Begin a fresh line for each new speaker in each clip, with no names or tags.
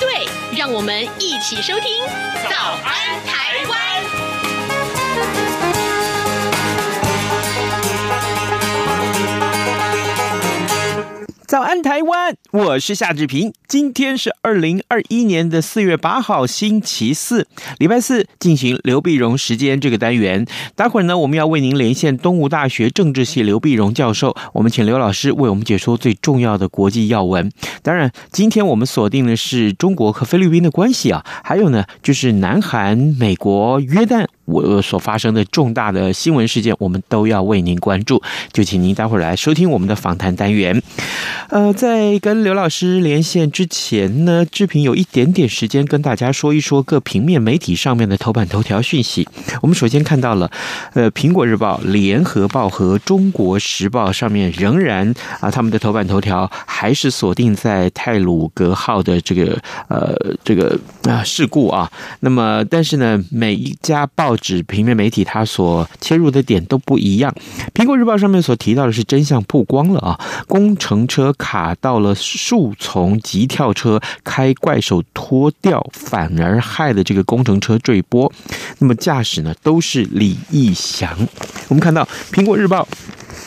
对，让我们一起收听《早安台湾》。
早安，台湾！我是夏志平。今天是二零二一年的四月八号，星期四，礼拜四，进行刘必荣时间这个单元。待会儿呢，我们要为您连线东吴大学政治系刘必荣教授。我们请刘老师为我们解说最重要的国际要闻。当然，今天我们锁定的是中国和菲律宾的关系啊，还有呢，就是南韩、美国、约旦。我所发生的重大的新闻事件，我们都要为您关注。就请您待会儿来收听我们的访谈单元。呃，在跟刘老师连线之前呢，志平有一点点时间跟大家说一说各平面媒体上面的头版头条讯息。我们首先看到了，呃，《苹果日报》、《联合报》和《中国时报》上面仍然啊，他们的头版头条还是锁定在泰鲁阁号的这个呃这个啊事故啊。那么，但是呢，每一家报纸平面媒体，它所切入的点都不一样。苹果日报上面所提到的是真相曝光了啊，工程车卡到了树丛及，跳车开怪兽脱掉，反而害了这个工程车坠波。那么驾驶呢，都是李义祥。我们看到苹果日报。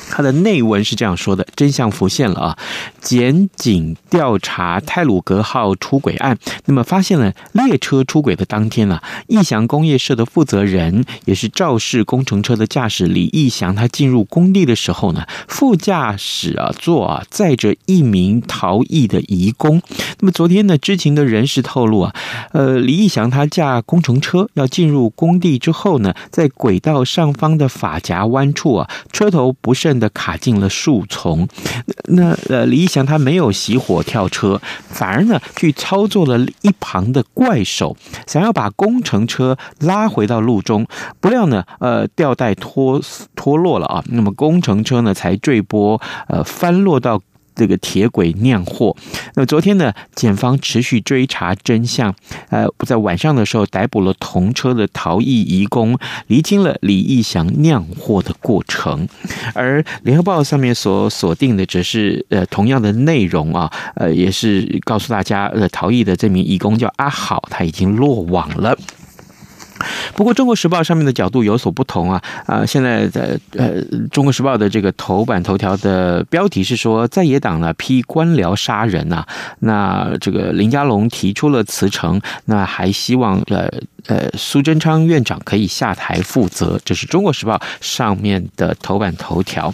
它的内文是这样说的：真相浮现了啊！检警调查泰鲁格号出轨案，那么发现了列车出轨的当天啊，义祥工业社的负责人也是肇事工程车的驾驶李义祥，他进入工地的时候呢，副驾驶啊座啊载着一名逃逸的移工。那么昨天呢，知情的人士透露啊，呃，李义祥他驾工程车要进入工地之后呢，在轨道上方的发夹弯处啊，车头不慎。的卡进了树丛，那呃李义祥他没有熄火跳车，反而呢去操作了一旁的怪手，想要把工程车拉回到路中，不料呢呃吊带脱脱落了啊，那么工程车呢才坠波呃翻落到。这个铁轨酿祸。那么昨天呢，检方持续追查真相，呃，在晚上的时候逮捕了同车的逃逸移工，厘清了李义祥酿祸的过程。而联合报上面所锁定的则是呃同样的内容啊，呃，也是告诉大家，呃，逃逸的这名义工叫阿好，他已经落网了。不过，《中国时报》上面的角度有所不同啊！啊，现在在呃，《中国时报》的这个头版头条的标题是说，在野党呢批官僚杀人呐、啊，那这个林佳龙提出了辞呈，那还希望呃。呃，苏贞昌院长可以下台负责，这是中国时报上面的头版头条。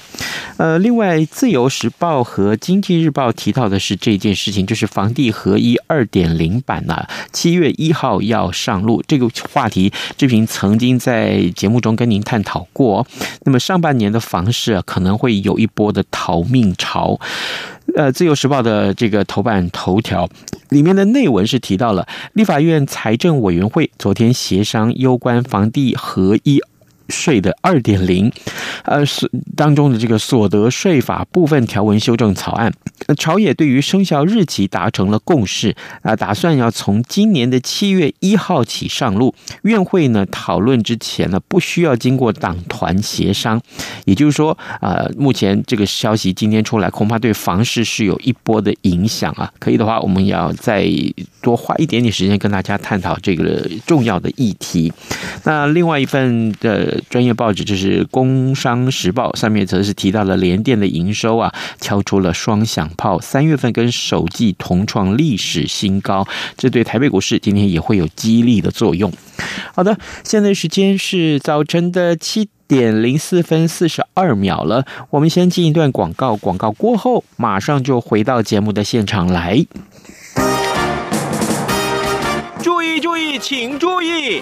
呃，另外，自由时报和经济日报提到的是这件事情，就是房地合一二点零版呢，七月一号要上路。这个话题，志平曾经在节目中跟您探讨过。那么上半年的房市，可能会有一波的逃命潮。呃，《自由时报》的这个头版头条里面的内文是提到了立法院财政委员会昨天协商攸关房地合一。税的二点零，呃，是当中的这个所得税法部分条文修正草案，朝野对于生效日期达成了共识啊，打算要从今年的七月一号起上路。院会呢讨论之前呢，不需要经过党团协商，也就是说，啊，目前这个消息今天出来，恐怕对房市是有一波的影响啊。可以的话，我们要再多花一点点时间跟大家探讨这个重要的议题。那另外一份的。专业报纸就是《工商时报》，上面则是提到了联电的营收啊，敲出了双响炮，三月份跟首季同创历史新高，这对台北股市今天也会有激励的作用。好的，现在时间是早晨的七点零四分四十二秒了，我们先进一段广告，广告过后马上就回到节目的现场来。注意注意，请注意。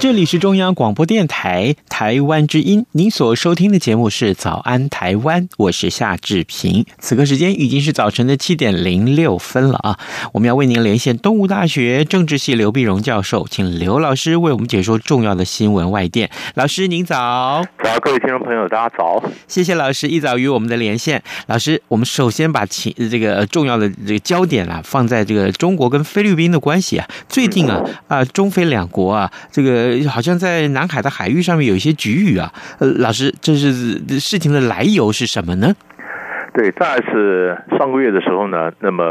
这里是中央广播电台台湾之音，您所收听的节目是《早安台湾》，我是夏志平。此刻时间已经是早晨的七点零六分了啊！我们要为您连线东吴大学政治系刘碧荣教授，请刘老师为我们解说重要的新闻外电。老师您早，
早，各位听众朋友，大家早，
谢谢老师一早与我们的连线。老师，我们首先把情这个重要的这个焦点啊放在这个中国跟菲律宾的关系啊，最近啊啊中菲两国啊这个。好像在南海的海域上面有一些局域啊，呃，老师，这是事情的来由是什么呢？
对，大概是上个月的时候呢，那么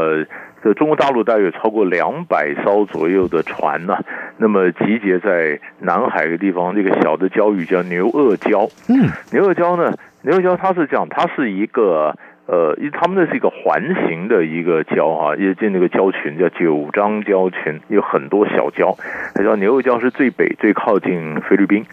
这中国大陆大约有超过两百艘左右的船呢，那么集结在南海的地方，这个小的礁屿叫牛轭礁。嗯，牛轭礁呢，牛轭礁它是这样，它是一个。呃，因为他们那是一个环形的一个礁啊，也就那个礁群叫九张礁群，有很多小礁。它叫牛轭礁是最北、最靠近菲律宾，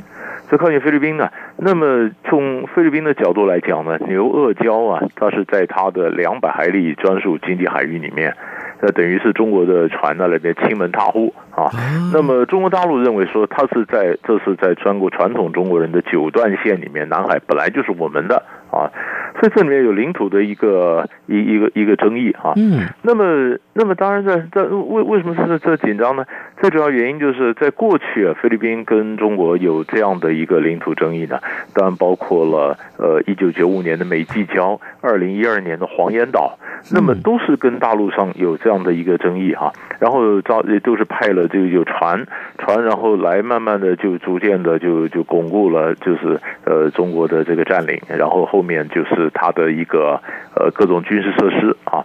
最靠近菲律宾呢。那么从菲律宾的角度来讲呢，牛轭礁啊，它是在它的两百海里专属经济海域里面。那等于是中国的船在那里边侵门踏户啊。那么中国大陆认为说，它是在这是在穿过传统中国人的九段线里面，南海本来就是我们的啊，所以这里面有领土的一个一一个一个争议啊。嗯。那么那么当然在在为为什么是这紧张呢？最主要原因就是在过去啊，菲律宾跟中国有这样的一个领土争议呢，当然包括了呃一九九五年的美济礁，二零一二年的黄岩岛，那么都是跟大陆上有。这样的一个争议哈，然后招也都是派了这个有船船，然后来慢慢的就逐渐的就就巩固了，就是呃中国的这个占领，然后后面就是它的一个呃各种军事设施啊。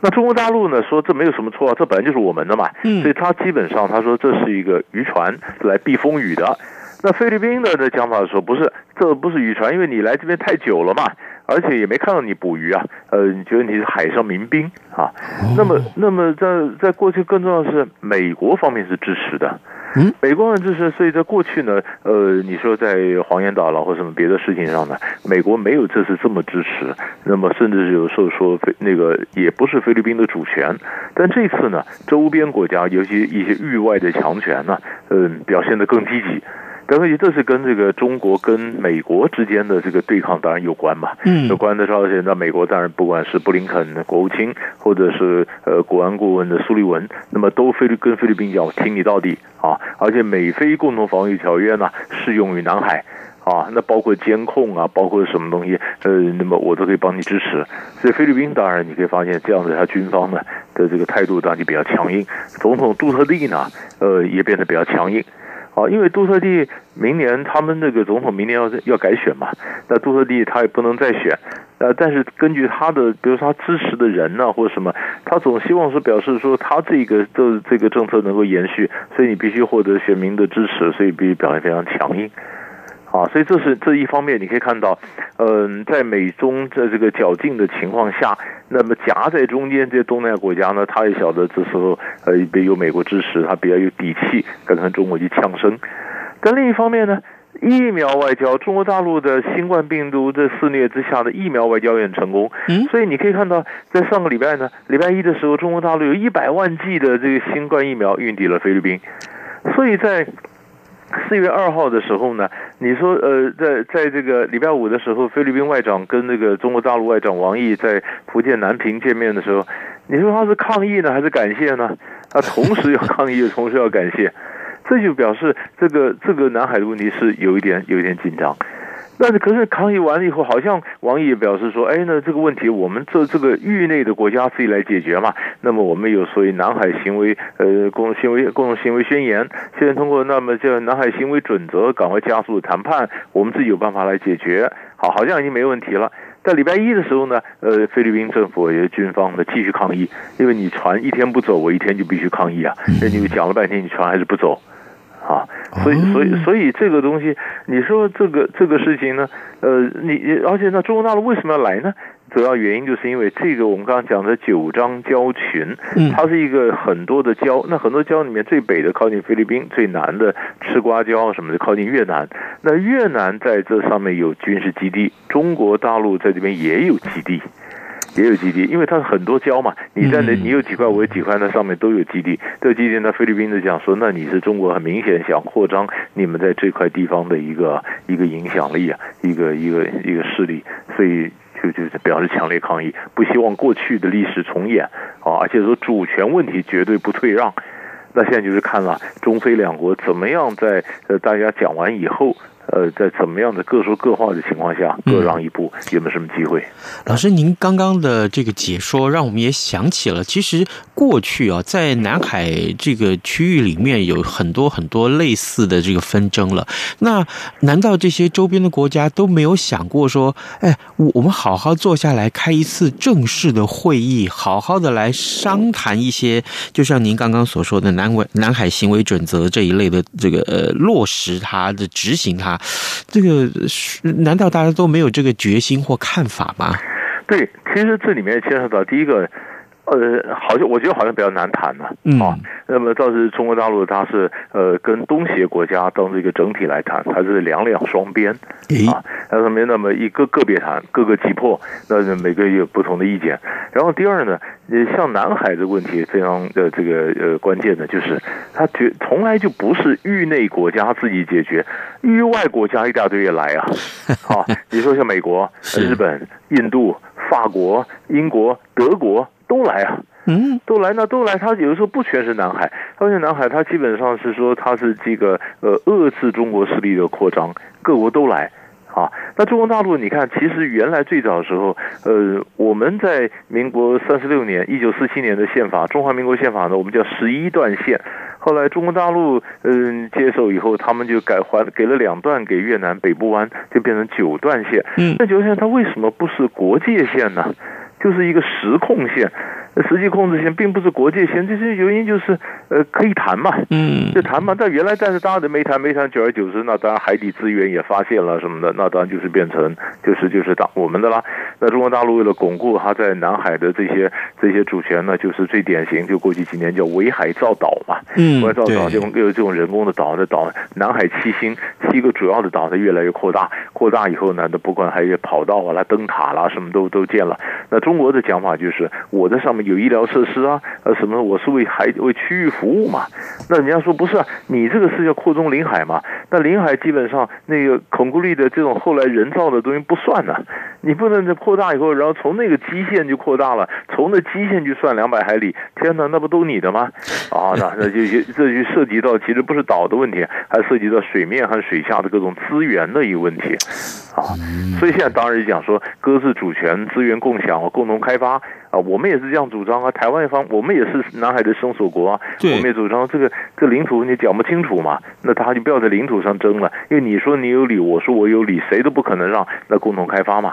那中国大陆呢说这没有什么错啊，这本来就是我们的嘛，所以他基本上他说这是一个渔船来避风雨的。那菲律宾的的讲法说不是，这不是渔船，因为你来这边太久了嘛。而且也没看到你捕鱼啊，呃，你觉得你是海上民兵啊？那么，那么在在过去更重要的是，美国方面是支持的，嗯，美国人支持，所以在过去呢，呃，你说在黄岩岛了或什么别的事情上呢，美国没有这次这么支持，那么甚至有时候说菲那个也不是菲律宾的主权，但这次呢，周边国家尤其一些域外的强权呢，嗯、呃，表现得更积极。等于这是跟这个中国跟美国之间的这个对抗当然有关嘛，嗯，有关的时候，现在美国当然不管是布林肯的国务卿，或者是呃国安顾问的苏利文，那么都菲律跟菲律宾讲挺你到底啊，而且美菲共同防御条约呢适用于南海啊，那包括监控啊，包括什么东西，呃，那么我都可以帮你支持。所以菲律宾当然你可以发现这样子，他军方呢的这个态度当然就比较强硬，总统杜特地呢，呃，也变得比较强硬。啊，因为杜特地明年他们那个总统明年要要改选嘛，那杜特地他也不能再选，呃，但是根据他的，比如说他支持的人呢、或者什么，他总希望是表示说他这个这这个政策能够延续，所以你必须获得选民的支持，所以必须表现非常强硬。啊，所以这是这一方面，你可以看到，嗯，在美中在这个较劲的情况下，那么夹在中间这些东南亚国家呢，他也晓得这时候呃，有美国支持，他比较有底气，敢跟中国去呛声。但另一方面呢，疫苗外交，中国大陆的新冠病毒的肆虐之下的疫苗外交也很成功。嗯，所以你可以看到，在上个礼拜呢，礼拜一的时候，中国大陆有一百万剂的这个新冠疫苗运抵了菲律宾，所以在。四月二号的时候呢，你说呃，在在这个礼拜五的时候，菲律宾外长跟那个中国大陆外长王毅在福建南平见面的时候，你说他是抗议呢，还是感谢呢？他同时要抗议，同时要感谢，这就表示这个这个南海的问题是有一点有一点紧张。那可是抗议完了以后，好像王毅也表示说，哎，那这个问题我们这这个域内的国家自己来解决嘛。那么我们有所谓南海行为呃共同行为共同行为宣言，现在通过那么叫南海行为准则，赶快加速谈判，我们自己有办法来解决。好，好像已经没问题了。在礼拜一的时候呢，呃，菲律宾政府也是军方呢继续抗议，因为你船一天不走，我一天就必须抗议啊。那你们讲了半天，你船还是不走。啊，所以所以所以这个东西，你说这个这个事情呢，呃，你而且那，中国大陆为什么要来呢？主要原因就是因为这个我们刚刚讲的九张礁群，它是一个很多的礁，那很多礁里面最北的靠近菲律宾，最南的吃瓜礁什么的靠近越南，那越南在这上面有军事基地，中国大陆在这边也有基地。也有基地，因为它很多礁嘛，你在那，你有几块，我有几块，那上面都有基地。这个基地呢，菲律宾就讲说，那你是中国很明显想扩张你们在这块地方的一个一个影响力啊，一个一个一个势力，所以就就是表示强烈抗议，不希望过去的历史重演啊，而且说主权问题绝对不退让。那现在就是看了中非两国怎么样在呃大家讲完以后。呃，在怎么样的各说各话的情况下，各让一步，有没有什么机会？
老师，您刚刚的这个解说，让我们也想起了，其实过去啊，在南海这个区域里面有很多很多类似的这个纷争了。那难道这些周边的国家都没有想过说，哎，我我们好好坐下来开一次正式的会议，好好的来商谈一些，就像您刚刚所说的南海南海行为准则这一类的这个呃落实它的执行它。这个难道大家都没有这个决心或看法吗？
对，其实这里面牵涉到第一个。呃，好像我觉得好像比较难谈呢，啊，那么倒是中国大陆，它是呃跟东协国家当这个整体来谈，它是两两双边。啊，那上面那么一个个别谈，各个击破，那每个有不同的意见。然后第二呢，像南海的问题非常的这个呃关键的，就是它绝从来就不是域内国家自己解决，域外国家一大堆也来啊，啊，你说像美国、日本、印度、法国、英国、德国。都来啊，嗯，都来，那都来。他有的时候不全是南海，而且南海他基本上是说他是这个呃遏制中国势力的扩张，各国都来啊。那中国大陆，你看，其实原来最早的时候，呃，我们在民国三十六年，一九四七年的宪法，中华民国宪法呢，我们叫十一段线。后来中国大陆嗯、呃、接受以后，他们就改还给了两段给越南北部湾，就变成九段线。嗯，那九段线它为什么不是国界线呢？就是一个实控线，实际控制线并不是国界线，这些原因就是呃可以谈嘛，嗯，就谈嘛。但原来但是大家都没谈没谈，久而久之，那当然海底资源也发现了什么的，那当然就是变成就是就是当我们的啦。那中国大陆为了巩固它在南海的这些这些主权呢，就是最典型，就过去几年叫围海造岛嘛，嗯，围海造岛就有这种人工的岛的岛，南海七星七个主要的岛它越来越扩大，扩大以后呢，那不管还有跑道啊、啦灯塔啦，什么都都建了，那。中国的讲法就是，我在上面有医疗设施啊，呃，什么，我是为海为区域服务嘛。那人家说不是啊，你这个是要扩充领海嘛？那领海基本上那个孔固力的这种后来人造的东西不算呢、你不能这扩大以后，然后从那个基线就扩大了，从那基线就算两百海里。天哪，那不都你的吗？啊，那那就就这就涉及到其实不是岛的问题，还涉及到水面和水下的各种资源的一个问题啊。所以现在当然讲说，各自主权、资源共享。共同开发啊，我们也是这样主张啊。台湾一方，我们也是南海的生索国啊，我们也主张这个这领土你讲不清楚嘛，那他就不要在领土上争了，因为你说你有理，我说我有理，谁都不可能让，那共同开发嘛。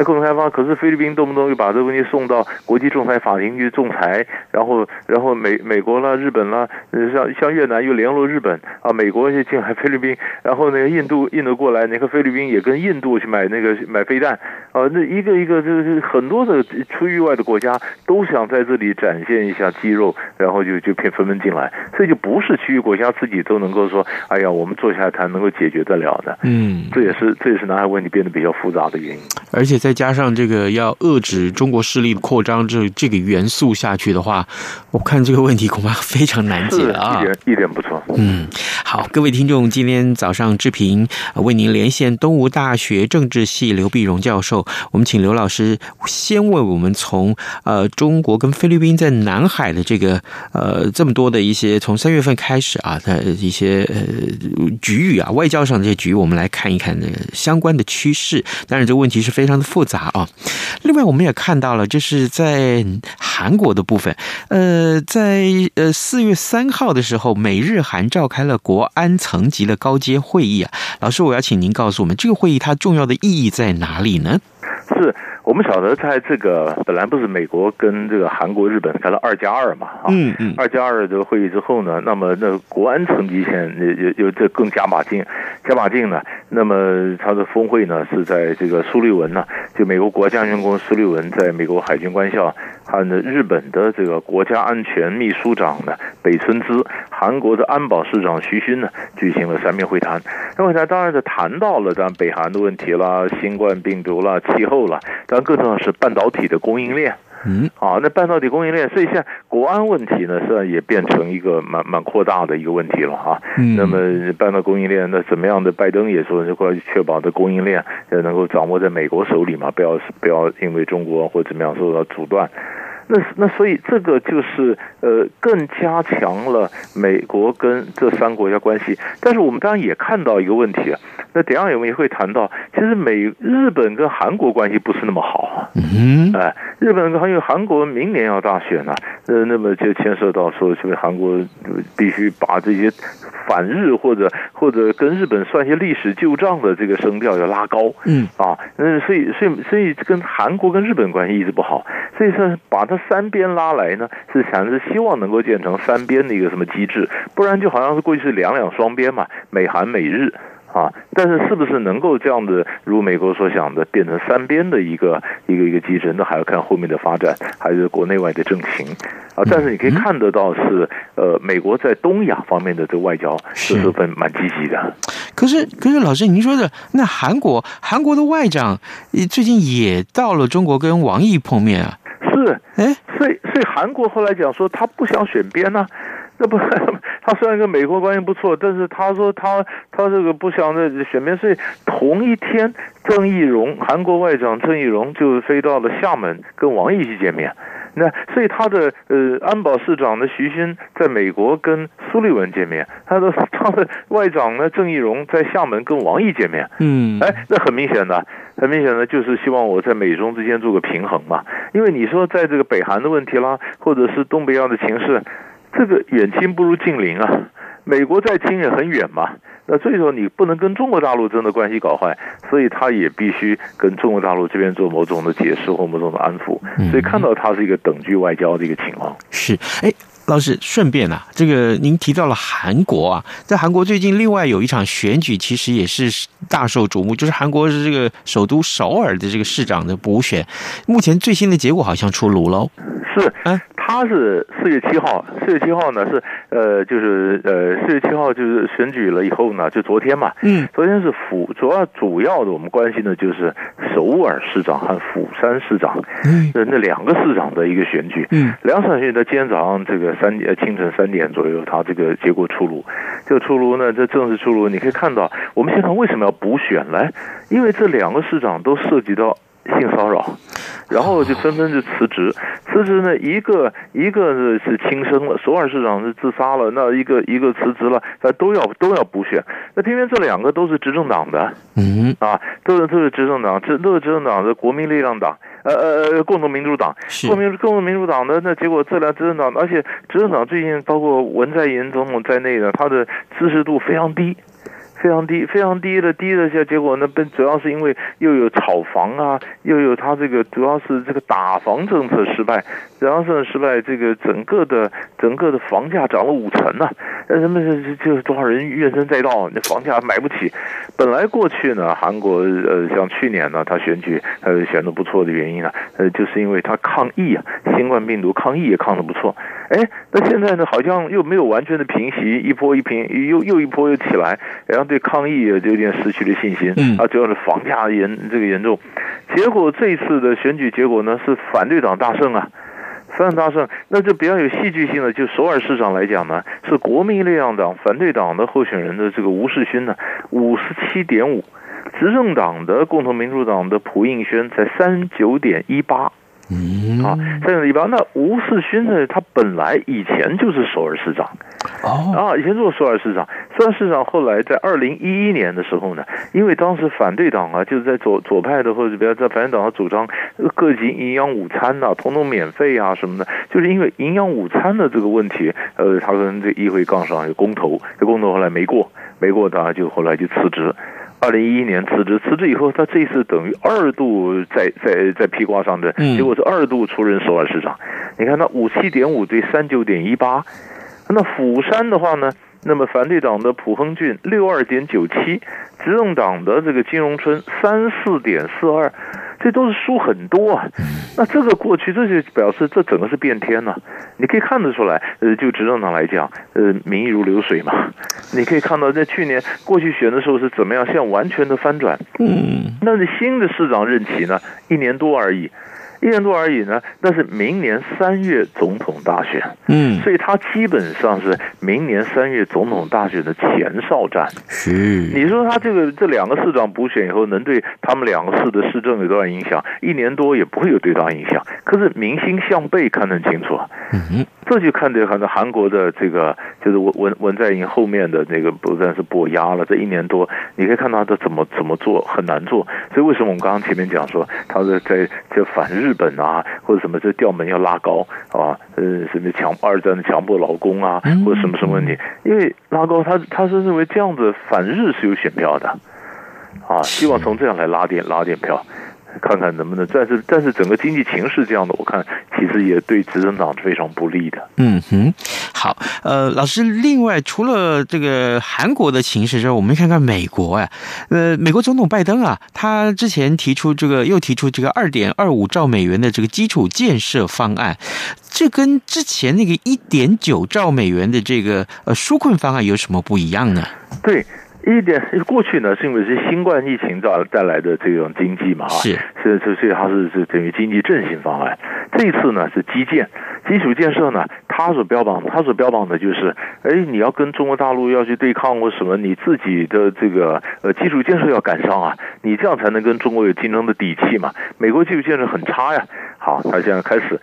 那共同开发，可是菲律宾动不动就把这个问题送到国际仲裁法庭去仲裁，然后然后美美国啦、日本啦，像像越南又联络日本啊，美国就进来菲律宾，然后那个印度印度过来，那个菲律宾也跟印度去买那个买飞弹啊，那一个一个就是很多的出域外的国家都想在这里展现一下肌肉，然后就就偏纷纷进来，所以就不是区域国家自己都能够说，哎呀，我们坐下来谈能够解决得了的。嗯，这也是这也是南海问题变得比较复杂的原因，
而且。再加上这个要遏制中国势力扩张，这这个元素下去的话，我看这个问题恐怕非常难解啊！
一点一点不错。
嗯，好。各位听众，今天早上志平为您连线东吴大学政治系刘碧荣教授。我们请刘老师先为我们从呃中国跟菲律宾在南海的这个呃这么多的一些从三月份开始啊的一些呃局域啊外交上的这些局，我们来看一看这个相关的趋势。当然，这个问题是非常的复杂啊。另外，我们也看到了，就是在韩国的部分，呃，在呃四月三号的时候，美日韩召开了国安层级的高阶会议啊。老师，我要请您告诉我们，这个会议它重要的意义在哪里呢？
是。我们晓得，在这个本来不是美国跟这个韩国、日本开了二加二嘛，啊，嗯嗯，二加二这个会议之后呢，那么那国安层级线又又这更加把劲，加把劲呢，那么他的峰会呢是在这个苏利文呢，就美国国家安全顾问苏利文在美国海军官校，和日本的这个国家安全秘书长呢北村滋，韩国的安保市长徐勋呢举行了三面会谈，那会谈当然是谈到了咱北韩的问题啦、新冠病毒啦、气候啦，更重要是半导体的供应链，嗯，啊，那半导体供应链，所以现在国安问题呢，实际上也变成一个蛮蛮扩大的一个问题了哈。嗯，那么半导体供应链，那怎么样的？拜登也说，这块确保的供应链要能够掌握在美国手里嘛，不要不要因为中国或怎么样受到阻断。那那所以这个就是呃更加强了美国跟这三国家关系，但是我们当然也看到一个问题啊，那等下我们也会谈到，其实美日本跟韩国关系不是那么好啊，嗯，哎，日本跟韩因为韩国明年要大选啊，呃，那么就牵涉到说，这个韩国必须把这些反日或者或者跟日本算一些历史旧账的这个声调要拉高，嗯，啊，嗯所以所以所以跟韩国跟日本关系一直不好，所以说把它。三边拉来呢，是想是希望能够建成三边的一个什么机制，不然就好像是过去是两两双边嘛，美韩美日啊，但是是不是能够这样子如美国所想的变成三边的一个一个一个机制，那还要看后面的发展，还是国内外的政情啊。但是你可以看得到是呃，美国在东亚方面的这个外交是十分蛮积极的。
可是可是老师您说的那韩国韩国的外长最近也到了中国跟王毅碰面啊。
是，哎，所以所以韩国后来讲说他不想选边呢、啊，那不 他虽然跟美国关系不错，但是他说他他这个不想这选边，所以同一天郑义溶韩国外长郑义溶就飞到了厦门跟王毅去见面。那所以他的呃安保市长的徐新在美国跟苏利文见面，他的他的外长呢郑义荣在厦门跟王毅见面，嗯，哎，那很明显的，很明显的就是希望我在美中之间做个平衡嘛，因为你说在这个北韩的问题啦，或者是东北亚的情势，这个远亲不如近邻啊，美国再亲也很远嘛。那所以说你不能跟中国大陆真的关系搞坏，所以他也必须跟中国大陆这边做某种的解释或某种的安抚，所以看到他是一个等距外交的一个情况。
是，哎，老师，顺便啊，这个您提到了韩国啊，在韩国最近另外有一场选举，其实也是大受瞩目，就是韩国是这个首都首尔的这个市长的补选，目前最新的结果好像出炉喽。
是，哎。他是四月七号，四月七号呢是呃就是呃四月七号就是选举了以后呢，就昨天嘛，嗯，昨天是釜主要主要的我们关心的就是首尔市长和釜山市长，嗯，那两个市长的一个选举，嗯，两场选举在今天早上这个三呃清晨三点左右，他这个结果出炉，这个出炉呢，这正式出炉，你可以看到我们现在为什么要补选呢？因为这两个市长都涉及到性骚扰。然后就纷纷就辞职，辞职呢，一个一个是是轻生了，首尔市长是自杀了，那一个一个辞职了，那都要都要补选。那偏偏这两个都是执政党的，嗯啊，都是都是执政党，这都是执政党的国民力量党，呃呃呃，共同民主党，共民共同民主党的那结果这俩执政党，而且执政党最近包括文在寅总统在内的，他的支持度非常低。非常低，非常低的低的下结果呢，本主要是因为又有炒房啊，又有他这个主要是这个打房政策失败，主要是失败，这个整个的整个的房价涨了五成呢、啊，人们是就多少人怨声载道，那房价买不起。本来过去呢，韩国呃像去年呢，他选举呃选的不错的原因呢，呃就是因为他抗疫啊，新冠病毒抗疫也抗得不错。哎，那现在呢，好像又没有完全的平息，一波一平，又又一波又起来，然后对抗疫也有点失去了信心。嗯，啊，主要是房价严这个严重，结果这一次的选举结果呢是反对党大胜啊，三大胜，那就比较有戏剧性的，就首尔市长来讲呢，是国民力量党反对党的候选人的这个吴世勋呢，五十七点五，执政党的共同民主党的朴应宣才三九点一八。嗯啊，三九点一八，那吴世勋呢？他本来以前就是首尔市长，哦啊，以前做首尔市长，首尔市长后来在二零一一年的时候呢，因为当时反对党啊，就是在左左派的或者比较在反对党的主张各级营养午餐呐、啊，统统免费啊什么的，就是因为营养午餐的这个问题，呃，他跟这议会杠上有公投，这公投后来没过，没过，他就后来就辞职。二零一一年辞职，辞职以后，他这一次等于二度在在在披挂上阵，结果是二度出任首尔市长。你看，那五七点五对三九点一八，那釜山的话呢？那么反对党的朴亨俊六二点九七，执政党的这个金融村三四点四二。这都是输很多啊，那这个过去这就表示这整个是变天了，你可以看得出来，呃，就执政党来讲，呃，民意如流水嘛。你可以看到在去年过去选的时候是怎么样，现在完全的翻转。嗯，那你新的市长任期呢，一年多而已。一年多而已呢，那是明年三月总统大选，嗯，所以他基本上是明年三月总统大选的前哨战。是，你说他这个这两个市长补选以后，能对他们两个市的市政有多大影响？一年多也不会有多大影响。可是民心向背看得很清楚，嗯，这就看得很多韩国的这个就是文文文在寅后面的那个不但是跛压了，这一年多你可以看到他怎么怎么做很难做。所以为什么我们刚刚前面讲说他在在这反日？日本啊，或者什么这调门要拉高啊，呃，什么强二战的强迫劳工啊，或者什么什么问题？因为拉高他他是认为这样子反日是有选票的，啊，希望从这样来拉点拉点票。看看能不能，但是但是整个经济形势这样的，我看其实也对执政党非常不利的。
嗯哼，好，呃，老师，另外除了这个韩国的形势之外，我们看看美国呀，呃，美国总统拜登啊，他之前提出这个又提出这个二点二五兆美元的这个基础建设方案，这跟之前那个一点九兆美元的这个呃纾困方案有什么不一样呢？
对。一点过去呢，是因为是新冠疫情造带来的这种经济嘛，是，所以所以它是是等于经济振兴方案。这一次呢是基建基础建设呢，它所标榜它所标榜的就是，哎，你要跟中国大陆要去对抗或什么，你自己的这个呃基础建设要赶上啊，你这样才能跟中国有竞争的底气嘛。美国基础建设很差呀，好，他现在开始，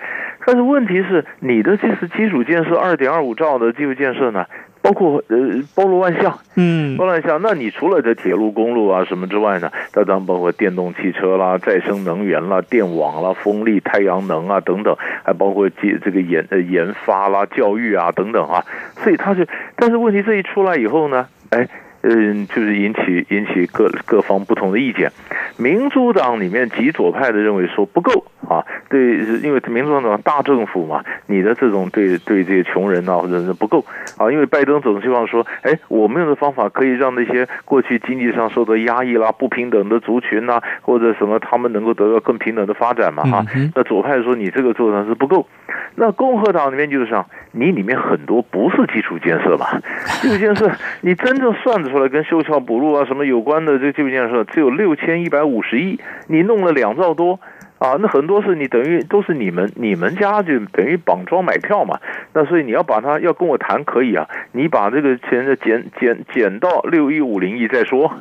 但是问题是你的这次基础建设二点二五兆的基础建设呢？包括呃，包罗万象，嗯，包罗万象。那你除了这铁路、公路啊什么之外呢？它当然包括电动汽车啦、再生能源啦、电网啦、风力、太阳能啊等等，还包括这这个研呃研发啦、教育啊等等啊。所以它是，但是问题这一出来以后呢，哎。嗯，就是引起引起各各方不同的意见。民主党里面极左派的认为说不够啊，对，因为民主党大政府嘛，你的这种对对这些穷人啊或者是不够啊，因为拜登总希望说，哎，我们用的方法可以让那些过去经济上受到压抑啦、不平等的族群呐、啊，或者什么，他们能够得到更平等的发展嘛啊。那左派说你这个做的是不够，那共和党里面就是说，你里面很多不是基础建设嘛，基础建设你真正算出来跟修桥补路啊什么有关的这个基础建设只有六千一百五十亿，你弄了两兆多啊，那很多是你等于都是你们你们家就等于绑桩买票嘛，那所以你要把它要跟我谈可以啊，你把这个钱的减减减到六亿五零亿再说。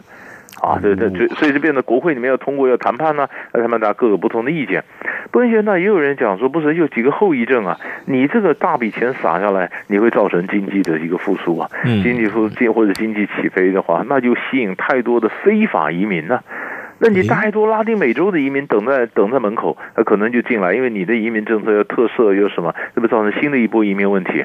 啊，对对对，所以就变得国会里面要通过要谈判呢，那他们大家各有不同的意见。不过现在，也有人讲说，不是有几个后遗症啊？你这个大笔钱撒下来，你会造成经济的一个复苏啊，经济复苏或者经济起飞的话，那就吸引太多的非法移民呢、啊。那你太多拉丁美洲的移民等在等在门口，他可能就进来，因为你的移民政策有特色有什么，这不造成新的一波移民问题。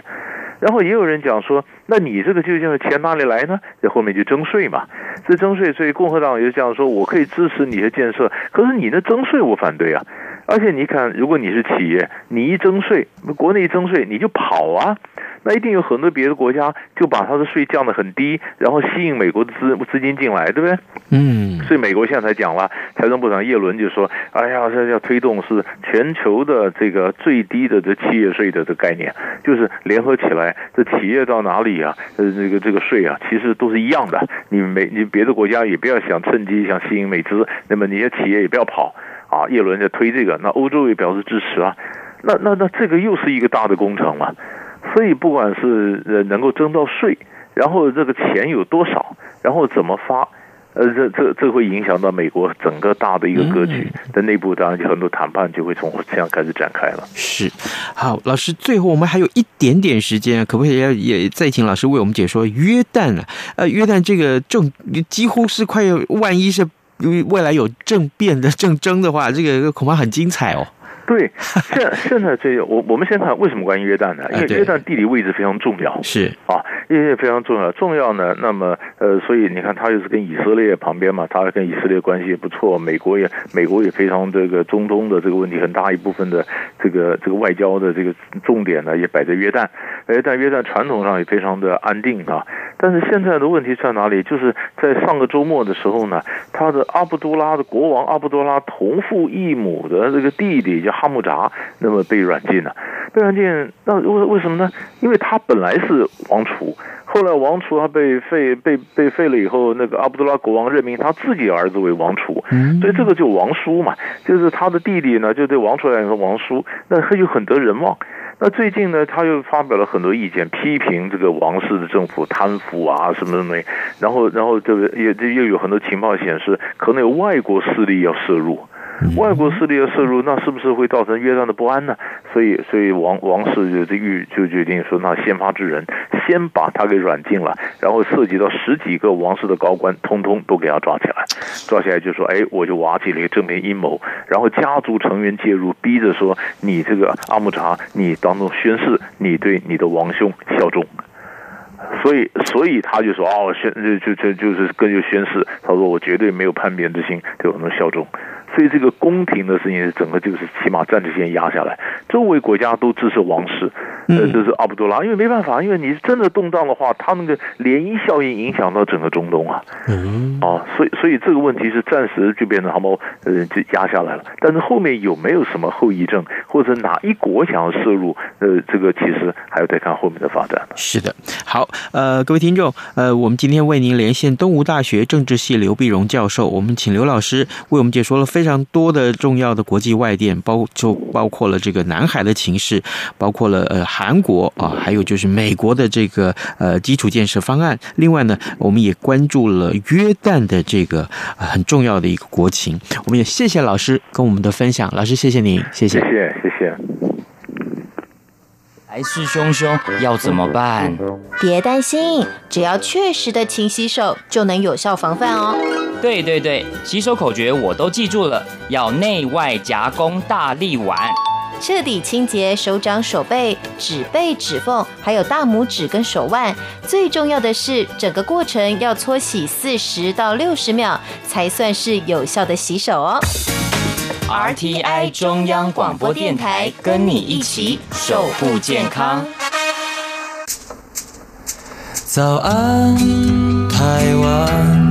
然后也有人讲说，那你这个究竟是钱哪里来呢？在后面就征税嘛，这征税，所以共和党也这样说，我可以支持你的建设，可是你的征税我反对啊。而且你看，如果你是企业，你一征税，国内一征税，你就跑啊。那一定有很多别的国家就把它的税降得很低，然后吸引美国的资资金进来，对不对？嗯。所以美国现在才讲了，财政部长耶伦就说：“哎呀，这要推动是全球的这个最低的这企业税的这概念，就是联合起来，这企业到哪里啊？呃，这个这个税啊，其实都是一样的。你美你别的国家也不要想趁机想吸引美资，那么你的企业也不要跑啊。”叶伦在推这个，那欧洲也表示支持啊。那那那这个又是一个大的工程嘛。所以不管是呃能够征到税，然后这个钱有多少，然后怎么发。呃，这这这会影响到美国整个大的一个格局的内部，当然就很多谈判就会从这样开始展开了。
是，好，老师，最后我们还有一点点时间，可不可以也也再请老师为我们解说约旦啊？呃，约旦这个政几乎是快要，万一是未来有政变的政争的话，这个恐怕很精彩哦。
对，现现在这我我们先看为什么关于约旦呢？因为约旦地理位置非常重要，
是
啊，因为非常重要，重要呢。那么呃，所以你看，它又是跟以色列旁边嘛，它跟以色列关系也不错。美国也美国也非常这个中东的这个问题很大一部分的这个这个外交的这个重点呢，也摆在约旦。约旦约旦传统上也非常的安定啊。但是现在的问题在哪里？就是在上个周末的时候呢，他的阿卜杜拉的国王阿卜杜拉同父异母的这个弟弟叫哈木扎，那么被软禁了。被软禁，那为为什么呢？因为他本来是王储，后来王储他被废被被废了以后，那个阿卜杜拉国王任命他自己儿子为王储，所以这个就王叔嘛，就是他的弟弟呢，就对王储来说王叔，那他就很得人望。那最近呢，他又发表了很多意见，批评这个王室的政府贪腐啊，什么什么，然后，然后这个也又有很多情报显示，可能有外国势力要涉入。外国势力的摄入，那是不是会造成约旦的不安呢？所以，所以王王室就就就决定说，那先发制人，先把他给软禁了，然后涉及到十几个王室的高官，通通都给他抓起来，抓起来就说，哎，我就瓦解了一个政变阴谋，然后家族成员介入，逼着说，你这个阿木查，你当中宣誓，你对你的王兄效忠，所以，所以他就说，哦，宣就就就就是跟就宣誓，他说我绝对没有叛变之心，对我能效忠。所以这个宫廷的事情，整个就是起码暂时先压下来，周围国家都支持王室，呃，就是阿卜杜拉，因为没办法，因为你真的动荡的话，他那个涟漪效应影响到整个中东啊，嗯，啊，所以所以这个问题是暂时就变成他们呃就压下来了，但是后面有没有什么后遗症，或者哪一国想要涉入，呃，这个其实还要再看后面的发展。
是的，好，呃，各位听众，呃，我们今天为您连线东吴大学政治系刘碧荣教授，我们请刘老师为我们解说了非。非常多的重要的国际外电，包就包括了这个南海的情势，包括了呃韩国啊，还有就是美国的这个呃基础建设方案。另外呢，我们也关注了约旦的这个很重要的一个国情。我们也谢谢老师跟我们的分享，老师谢谢您，谢谢，谢
谢，谢谢。
来势汹汹，要怎么办？
别担心，只要确实的勤洗手，就能有效防范哦。
对对对，洗手口诀我都记住了，要内外夹攻大力丸，
彻底清洁手掌、手背、指背、指缝，还有大拇指跟手腕。最重要的是，整个过程要搓洗四十到六十秒，才算是有效的洗手哦。
RTI 中央广播电台，跟你一起守护健康。
早安，台湾。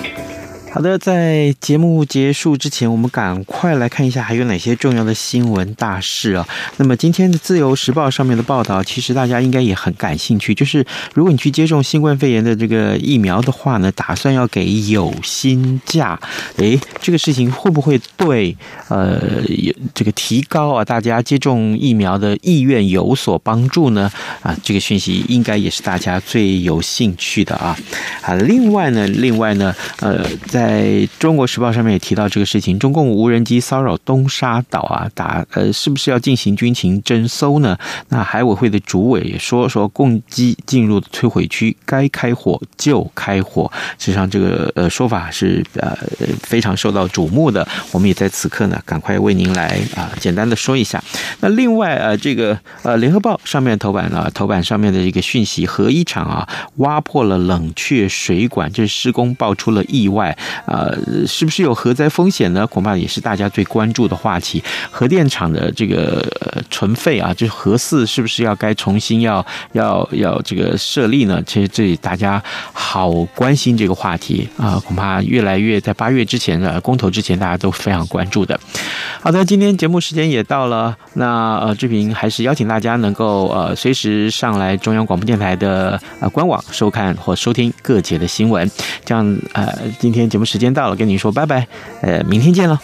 好的，在节目结束之前，我们赶快来看一下还有哪些重要的新闻大事啊。那么今天的《自由时报》上面的报道，其实大家应该也很感兴趣，就是如果你去接种新冠肺炎的这个疫苗的话呢，打算要给有薪假，诶，这个事情会不会对呃这个提高啊大家接种疫苗的意愿有所帮助呢？啊，这个讯息应该也是大家最有兴趣的啊。啊，另外呢，另外呢，呃，在在中国时报上面也提到这个事情，中共无人机骚扰东沙岛啊，打呃是不是要进行军情侦搜呢？那海委会的主委也说说，共机进入摧毁区，该开火就开火。实际上这个呃说法是呃非常受到瞩目的。我们也在此刻呢，赶快为您来啊简单的说一下。那另外呃这个呃联合报上面头版啊头版上面的这个讯息，核一厂啊挖破了冷却水管，这施工爆出了意外。呃，是不是有核灾风险呢？恐怕也是大家最关注的话题。核电厂的这个存废啊，就是核四是不是要该重新要要要这个设立呢？其实这里大家好关心这个话题啊，恐怕越来越在八月之前的公投之前，大家都非常关注的。好的，今天节目时间也到了，那呃，志平还是邀请大家能够呃随时上来中央广播电台的呃官网收看或收听各节的新闻。这样呃，今天节目目时间到了，跟你说拜拜，呃，明天见了。